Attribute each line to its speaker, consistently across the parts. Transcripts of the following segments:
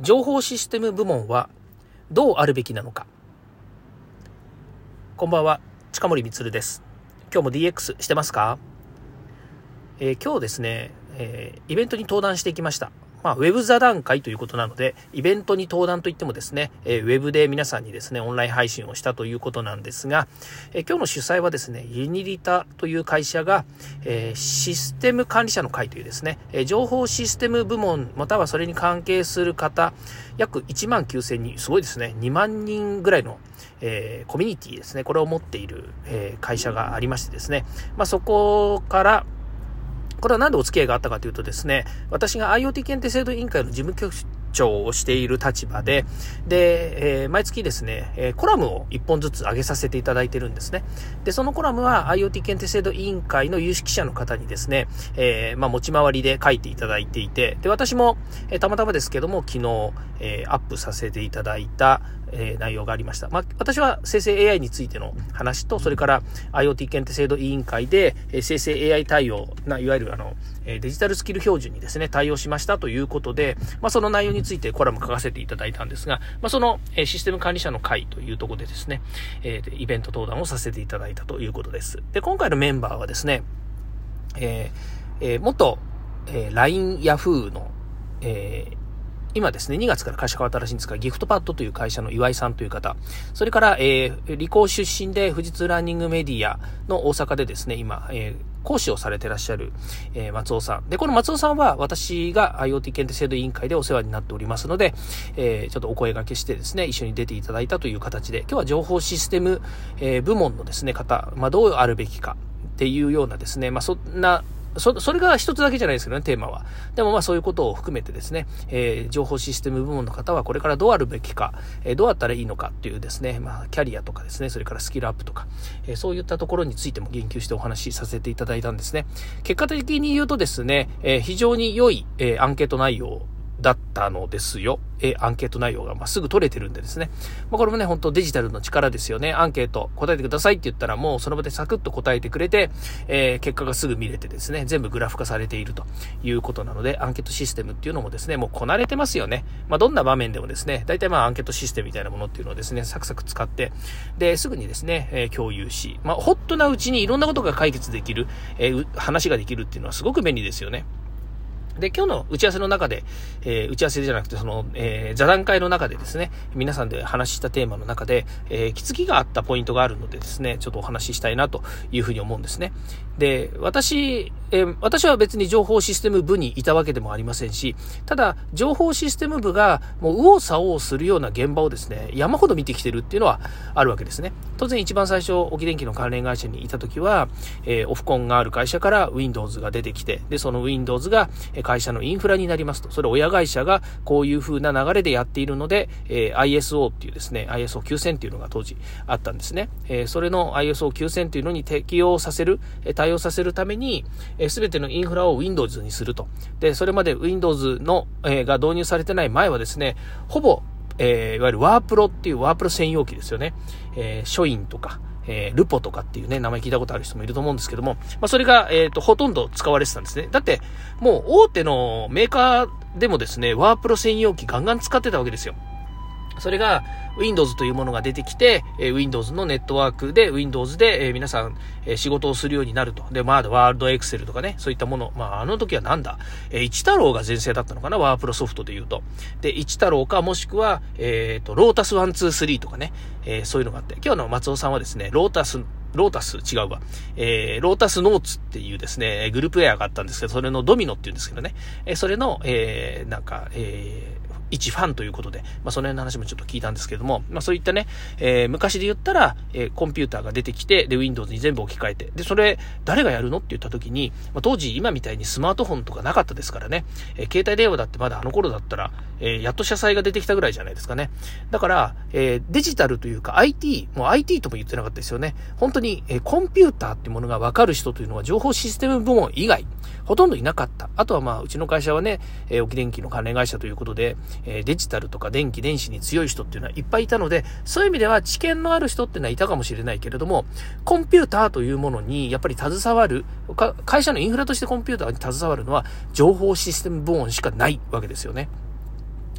Speaker 1: 情報システム部門はどうあるべきなのか。こんばんは近森光です。今日も DX してますか、えー、今日ですね、えー、イベントに登壇してきました。まあ、ウェブ座談会ということなので、イベントに登壇といってもですね、えー、ウェブで皆さんにですね、オンライン配信をしたということなんですが、えー、今日の主催はですね、ユニリタという会社が、えー、システム管理者の会というですね、え情報システム部門、またはそれに関係する方、約1万9000人、すごいですね、2万人ぐらいの、えコミュニティですね、これを持っている、え会社がありましてですね、まあ、そこから、これは何でお付き合いがあったかというとですね、私が IoT 検定制度委員会の事務局長をしている立場で、で、えー、毎月ですね、え、コラムを1本ずつ上げさせていただいてるんですね。で、そのコラムは IoT 検定制度委員会の有識者の方にですね、えー、まあ、持ち回りで書いていただいていて、で、私も、え、たまたまですけども、昨日、え、アップさせていただいた、えー、内容がありました。まあ、私は生成 AI についての話と、それから IoT 検定制度委員会で、えー、生成 AI 対応な、いわゆるあの、えデジタルスキル標準にですね、対応しましたということで、まあ、その内容についてコラム書かせていただいたんですが、まあ、その、えシステム管理者の会というところでですね、えー、イベント登壇をさせていただいたということです。で、今回のメンバーはですね、えー、えー、元、えー、LINE Yahoo の、えー、今ですね、2月から会社変わったらしいんですが、ギフトパッドという会社の岩井さんという方、それから、えー、理工出身で富士通ランニングメディアの大阪でですね、今、えー、講師をされてらっしゃる、えー、松尾さん。で、この松尾さんは私が IoT 検定制度委員会でお世話になっておりますので、えー、ちょっとお声掛けしてですね、一緒に出ていただいたという形で、今日は情報システム、えー、部門のですね、方、まあ、どうあるべきかっていうようなですね、まあ、そんなそ、それが一つだけじゃないですけどね、テーマは。でもまあそういうことを含めてですね、えー、情報システム部門の方はこれからどうあるべきか、えー、どうあったらいいのかっていうですね、まあキャリアとかですね、それからスキルアップとか、えー、そういったところについても言及してお話しさせていただいたんですね。結果的に言うとですね、え非常に良い、えアンケート内容だったのですよ。えアンケート内容が、まあ、すぐ取れてるんでですね。まあ、これもね、本当デジタルの力ですよね。アンケート答えてくださいって言ったらもうその場でサクッと答えてくれて、えー、結果がすぐ見れてですね、全部グラフ化されているということなので、アンケートシステムっていうのもですね、もうこなれてますよね。まあ、どんな場面でもですね、大体まあアンケートシステムみたいなものっていうのをですね、サクサク使って、で、すぐにですね、えー、共有し、まあ、ホットなうちにいろんなことが解決できる、えー、話ができるっていうのはすごく便利ですよね。で、今日の打ち合わせの中で、えー、打ち合わせじゃなくて、その、えー、座談会の中でですね、皆さんで話したテーマの中で、えー、気づきがあったポイントがあるのでですね、ちょっとお話ししたいなというふうに思うんですね。で、私、えー、私は別に情報システム部にいたわけでもありませんし、ただ、情報システム部がもう右往左往するような現場をですね、山ほど見てきてるっていうのはあるわけですね。当然一番最初、沖電機の関連会社にいた時は、えー、オフコンがある会社から Windows が出てきて、で、その Windows が会社のインフラになりますと。それ親会社がこういう風な流れでやっているので、えー、ISO っていうですね、ISO9000 っていうのが当時あったんですね。えー、それの ISO9000 っていうのに適用させる、対応させるために、す、えー、てのインフラを Windows にすると。で、それまで Windows の、えー、が導入されてない前はですね、ほぼえー、いわゆるワープロっていうワープロ専用機ですよね。えー、書院とか、えー、ルポとかっていうね、名前聞いたことある人もいると思うんですけども、まあ、それが、えっ、ー、と、ほとんど使われてたんですね。だって、もう大手のメーカーでもですね、ワープロ専用機ガンガン使ってたわけですよ。それが Windows というものが出てきて、え Windows のネットワークで Windows で、え皆さん、え仕事をするようになると。で、まあ、ワールドエクセルとかね、そういったもの。まあ、あの時はなんだ、え一太郎が全盛だったのかな、ワープロソフトで言うと。で、一太郎か、もしくは、えっ、ー、と、ロータス123とかね、えー、そういうのがあって、今日の松尾さんはですね、ロータスロータス、違うわ。えー、ロータスノーツっていうですね、グループウェアがあったんですけど、それのドミノって言うんですけどね、えー、それの、えー、なんか、え、一ファンということで、まあ、その辺の話もちょっと聞いたんですけれども、まあ、そういったね、えー、昔で言ったら、えー、コンピューターが出てきて、で、Windows に全部置き換えて、で、それ、誰がやるのって言った時に、まあ、当時、今みたいにスマートフォンとかなかったですからね、えー、携帯電話だってまだあの頃だったら、えー、やっと車載が出てきたぐらいじゃないですかね。だから、えー、デジタルというか IT、もう IT とも言ってなかったですよね。本当に、えー、コンピューターってものがわかる人というのは情報システム部門以外、ほとんどいなかった。あとはまあ、うちの会社はね、えー、沖電機の関連会社ということで、え、デジタルとか電気、電子に強い人っていうのはいっぱいいたので、そういう意味では知見のある人っていうのはいたかもしれないけれども、コンピューターというものにやっぱり携わる、会社のインフラとしてコンピューターに携わるのは情報システム部門しかないわけですよね。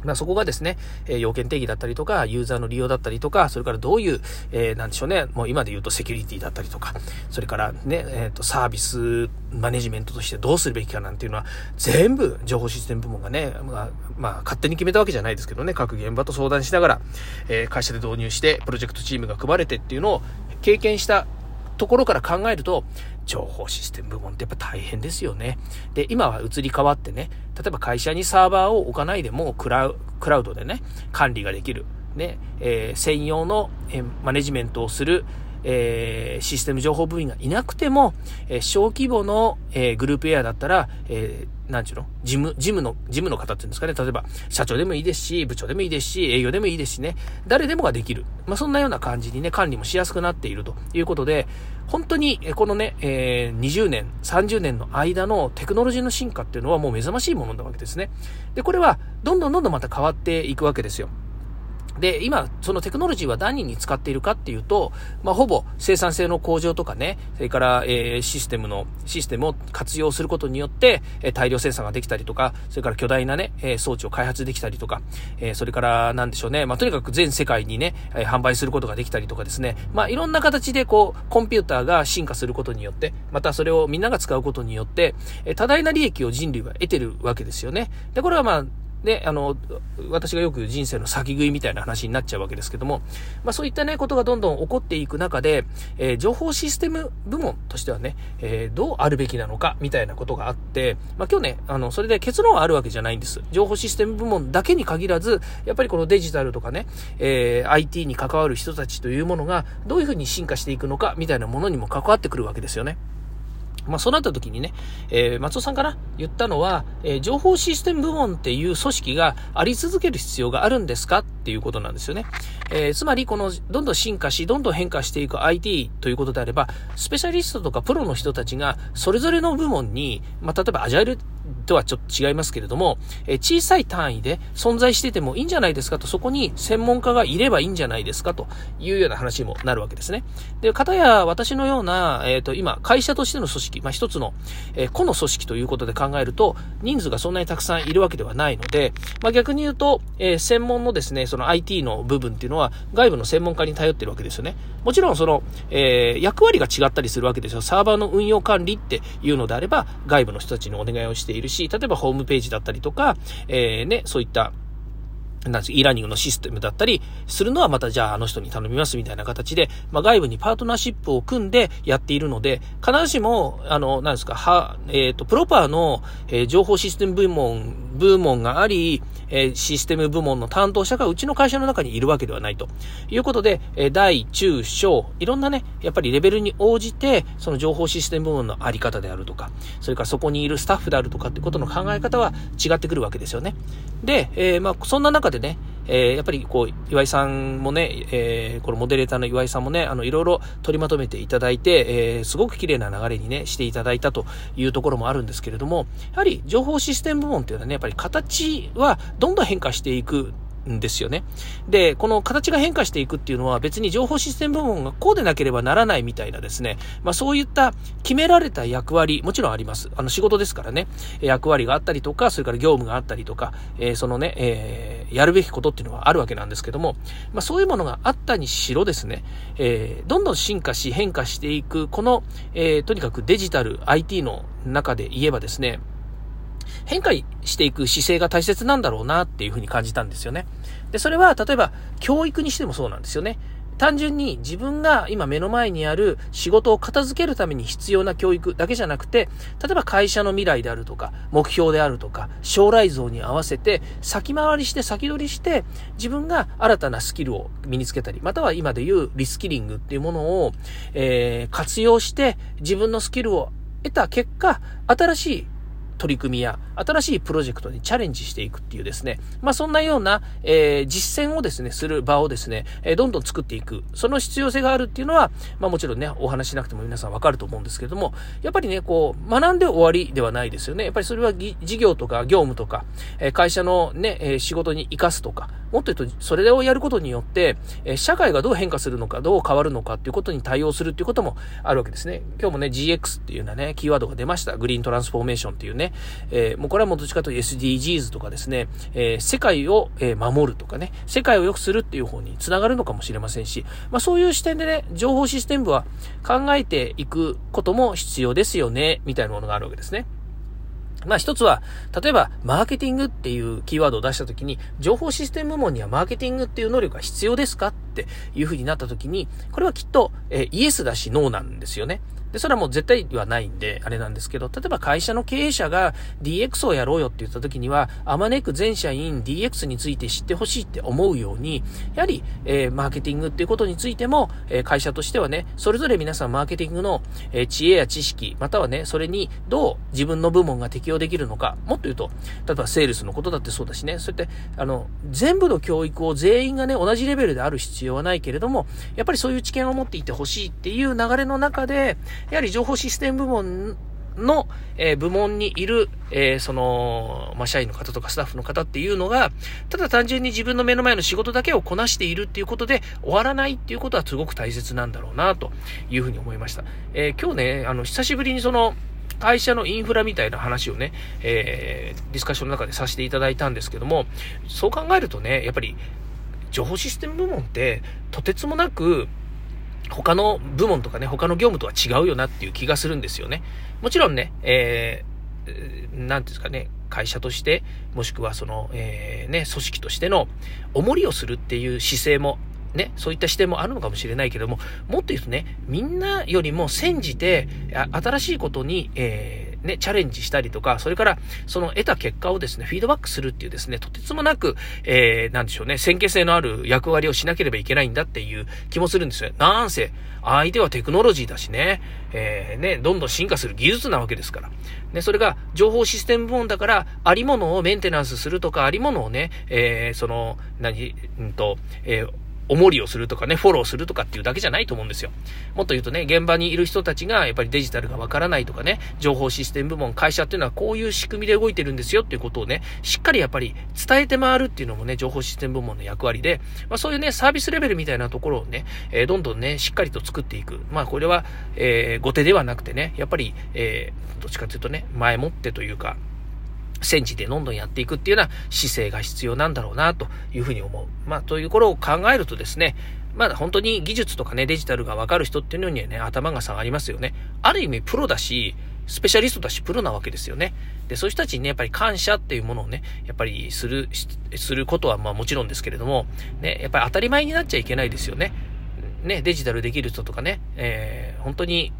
Speaker 1: まあ、そこがですね、えー、要件定義だったりとか、ユーザーの利用だったりとか、それからどういう、えー、なんでしょうね、もう今で言うとセキュリティだったりとか、それからね、えっ、ー、と、サービスマネジメントとしてどうするべきかなんていうのは、全部情報システム部門がね、まあ、まあ、勝手に決めたわけじゃないですけどね、各現場と相談しながら、えー、会社で導入して、プロジェクトチームが組まれてっていうのを経験したところから考えると、情報システム部門ってやっぱ大変ですよね。で、今は移り変わってね、例えば会社にサーバーを置かないでもクラウクラウドでね、管理ができる。ね、えー、専用の、えマネジメントをする、えー、システム情報部員がいなくても、えー、小規模の、えー、グループエアだったら、えー、なんちゅうの？事務、事務の、事務の方っていうんですかね。例えば、社長でもいいですし、部長でもいいですし、営業でもいいですしね。誰でもができる。まあ、そんなような感じにね、管理もしやすくなっているということで、本当に、このね、えー、20年、30年の間のテクノロジーの進化っていうのはもう目覚ましいものなわけですね。で、これは、どんどんどんどんまた変わっていくわけですよ。で、今、そのテクノロジーは何に使っているかっていうと、まあ、ほぼ生産性の向上とかね、それから、えー、システムの、システムを活用することによって、えー、大量生産ができたりとか、それから巨大なね、えー、装置を開発できたりとか、えー、それから、なんでしょうね、まあ、とにかく全世界にね、え、販売することができたりとかですね、まあ、いろんな形でこう、コンピューターが進化することによって、またそれをみんなが使うことによって、えー、多大な利益を人類は得てるわけですよね。で、これはまあ、で、あの、私がよく人生の先食いみたいな話になっちゃうわけですけども、まあそういったね、ことがどんどん起こっていく中で、えー、情報システム部門としてはね、えー、どうあるべきなのか、みたいなことがあって、まあ今日ね、あの、それで結論はあるわけじゃないんです。情報システム部門だけに限らず、やっぱりこのデジタルとかね、えー、IT に関わる人たちというものが、どういうふうに進化していくのか、みたいなものにも関わってくるわけですよね。まあ、そうなった時にね、えー、松尾さんかな言ったのは、えー、情報システム部門っていう組織があり続ける必要があるんですかっていうことなんですよね。えー、つまり、この、どんどん進化し、どんどん変化していく IT ということであれば、スペシャリストとかプロの人たちが、それぞれの部門に、まあ、例えばアジャイルとはちょっと違いますけれども、え小さい単位で存在しててもいいんじゃないですかと、そこに専門家がいればいいんじゃないですかというような話にもなるわけですね。で、かたや私のような、えっ、ー、と、今、会社としての組織、まあ、一つの、えー、個の組織ということで考えると、人数がそんなにたくさんいるわけではないので、まあ、逆に言うと、えー、専門のですね、その IT の部分っていうのは、外部の専門家に頼ってるわけですよね。もちろん、その、え役割が違ったりするわけですよ。サーバーの運用管理っていうのであれば、外部の人たちにお願いをしているし、例えばホームページだったりとか、えー、ね、そういったなんです e ラーニングのシステムだったりするのはまたじゃああの人に頼みますみたいな形で、まあ、外部にパートナーシップを組んでやっているので、必ずしも、あの、なんですか、は、えっ、ー、と、プロパーの、えー、情報システム部門、部門があり、えー、システム部門の担当者がうちの会社の中にいるわけではないということで、えー、大、中、小、いろんなね、やっぱりレベルに応じて、その情報システム部門のあり方であるとか、それからそこにいるスタッフであるとかってことの考え方は違ってくるわけですよね。で、えー、まあ、そんな中でね、えー、やっぱりこう、岩井さんもね、えー、このモデレーターの岩井さんもね、あの、いろいろ取りまとめていただいて、えー、すごく綺麗な流れにね、していただいたというところもあるんですけれども、やはり情報システム部門っていうのはね、やっぱり形はどんどん変化していくんですよね。で、この形が変化していくっていうのは別に情報システム部門がこうでなければならないみたいなですね、まあそういった決められた役割、もちろんあります。あの仕事ですからね、役割があったりとか、それから業務があったりとか、えー、そのね、えー、やるべきことっていうのはあるわけなんですけども、まあそういうものがあったにしろですね、えー、どんどん進化し変化していく、この、え、とにかくデジタル IT の中で言えばですね、変化していく姿勢が大切なんだろうなっていうふうに感じたんですよね。で、それは例えば教育にしてもそうなんですよね。単純に自分が今目の前にある仕事を片付けるために必要な教育だけじゃなくて、例えば会社の未来であるとか、目標であるとか、将来像に合わせて先回りして先取りして自分が新たなスキルを身につけたり、または今で言うリスキリングっていうものを、えー、活用して自分のスキルを得た結果、新しい取り組みや新しいプロジェクトにチャレンジしていくっていうですね、まあそんなような、えー、実践をですね、する場をですね、えー、どんどん作っていく。その必要性があるっていうのは、まあもちろんね、お話しなくても皆さんわかると思うんですけれども、やっぱりね、こう、学んで終わりではないですよね。やっぱりそれは事業とか業務とか、えー、会社のね、え仕事に活かすとか、もっと言うと、それをやることによって、え社会がどう変化するのか、どう変わるのかっていうことに対応するっていうこともあるわけですね。今日もね、GX っていうようなね、キーワードが出ました。グリーントランスフォーメーションっていうね。えー、もうこれはもうどっちかというと SDGs とかですね、えー、世界を、え守るとかね、世界を良くするっていう方につながるのかもしれませんし、まあそういう視点でね、情報システム部は考えていくことも必要ですよね、みたいなものがあるわけですね。まあ一つは、例えば、マーケティングっていうキーワードを出したときに、情報システム部門にはマーケティングっていう能力が必要ですかっていうふうになったときに、これはきっと、えー、イエスだしノーなんですよね。で、それはもう絶対はないんで、あれなんですけど、例えば会社の経営者が DX をやろうよって言った時には、あまねく全社員 DX について知ってほしいって思うように、やはり、えー、マーケティングっていうことについても、えー、会社としてはね、それぞれ皆さんマーケティングの、えー、知恵や知識、またはね、それにどう自分の部門が適用できるのか、もっと言うと、例えばセールスのことだってそうだしね、そうやって、あの、全部の教育を全員がね、同じレベルである必要はないけれども、やっぱりそういう知見を持っていてほしいっていう流れの中で、やはり情報システム部門の、えー、部門にいる、えー、その、まあ、社員の方とかスタッフの方っていうのが、ただ単純に自分の目の前の仕事だけをこなしているっていうことで終わらないっていうことはすごく大切なんだろうな、というふうに思いました。えー、今日ね、あの、久しぶりにその、会社のインフラみたいな話をね、え、ディスカッションの中でさせていただいたんですけども、そう考えるとね、やっぱり、情報システム部門って、とてつもなく、他の部門とかね、他の業務とは違うよなっていう気がするんですよね。もちろんね、えー、なんですかね、会社として、もしくはその、えー、ね、組織としての、重りをするっていう姿勢もね、そういった視点もあるのかもしれないけども、もっと言うとね、みんなよりも先じて、新しいことに、えーね、チャレンジしたりとか、それから、その得た結果をですね、フィードバックするっていうですね、とてつもなく、えー、なんでしょうね、先見性のある役割をしなければいけないんだっていう気もするんですよ。なんせ、相手はテクノロジーだしね、えー、ね、どんどん進化する技術なわけですから。ね、それが情報システム部門だから、ありものをメンテナンスするとか、ありものをね、えー、その、何、うんと、えー、おもりをするとかね、フォローするとかっていうだけじゃないと思うんですよ。もっと言うとね、現場にいる人たちがやっぱりデジタルがわからないとかね、情報システム部門、会社っていうのはこういう仕組みで動いてるんですよっていうことをね、しっかりやっぱり伝えて回るっていうのもね、情報システム部門の役割で、まあそういうね、サービスレベルみたいなところをね、えー、どんどんね、しっかりと作っていく。まあこれは、えー、後手ではなくてね、やっぱり、えー、どっちかというとね、前もってというか、戦時でどんどんやっていくっていうような姿勢が必要なんだろうな、というふうに思う。まあ、という頃を考えるとですね、まだ本当に技術とかね、デジタルがわかる人っていうのにはね、頭が下がりますよね。ある意味プロだし、スペシャリストだし、プロなわけですよね。で、そういう人たちにね、やっぱり感謝っていうものをね、やっぱりする、することはまあもちろんですけれども、ね、やっぱり当たり前になっちゃいけないですよね。ね、デジタルできる人とかね、えー、本当に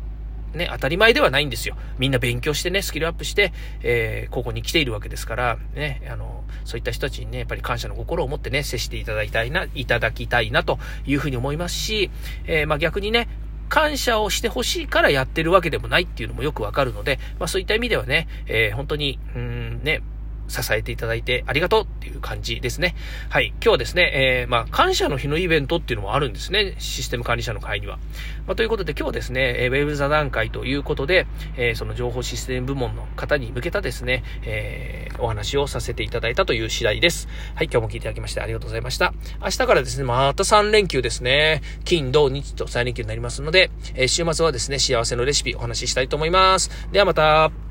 Speaker 1: ね、当たり前ではないんですよ。みんな勉強してね、スキルアップして、えー、ここに来ているわけですから、ね、あの、そういった人たちにね、やっぱり感謝の心を持ってね、接していただきたいな、いただきたいなというふうに思いますし、えー、まあ逆にね、感謝をしてほしいからやってるわけでもないっていうのもよくわかるので、まあそういった意味ではね、えー、本当に、うん、ね、支えていただいてありがとうっていう感じですね。はい。今日はですね、えー、まあ、感謝の日のイベントっていうのもあるんですね。システム管理者の会には。まあ、ということで今日はですね、えー、ウェブ座談会ということで、えー、その情報システム部門の方に向けたですね、えー、お話をさせていただいたという次第です。はい。今日も聞いていただきましてありがとうございました。明日からですね、また3連休ですね。金、土、日と3連休になりますので、えー、週末はですね、幸せのレシピお話ししたいと思います。ではまた。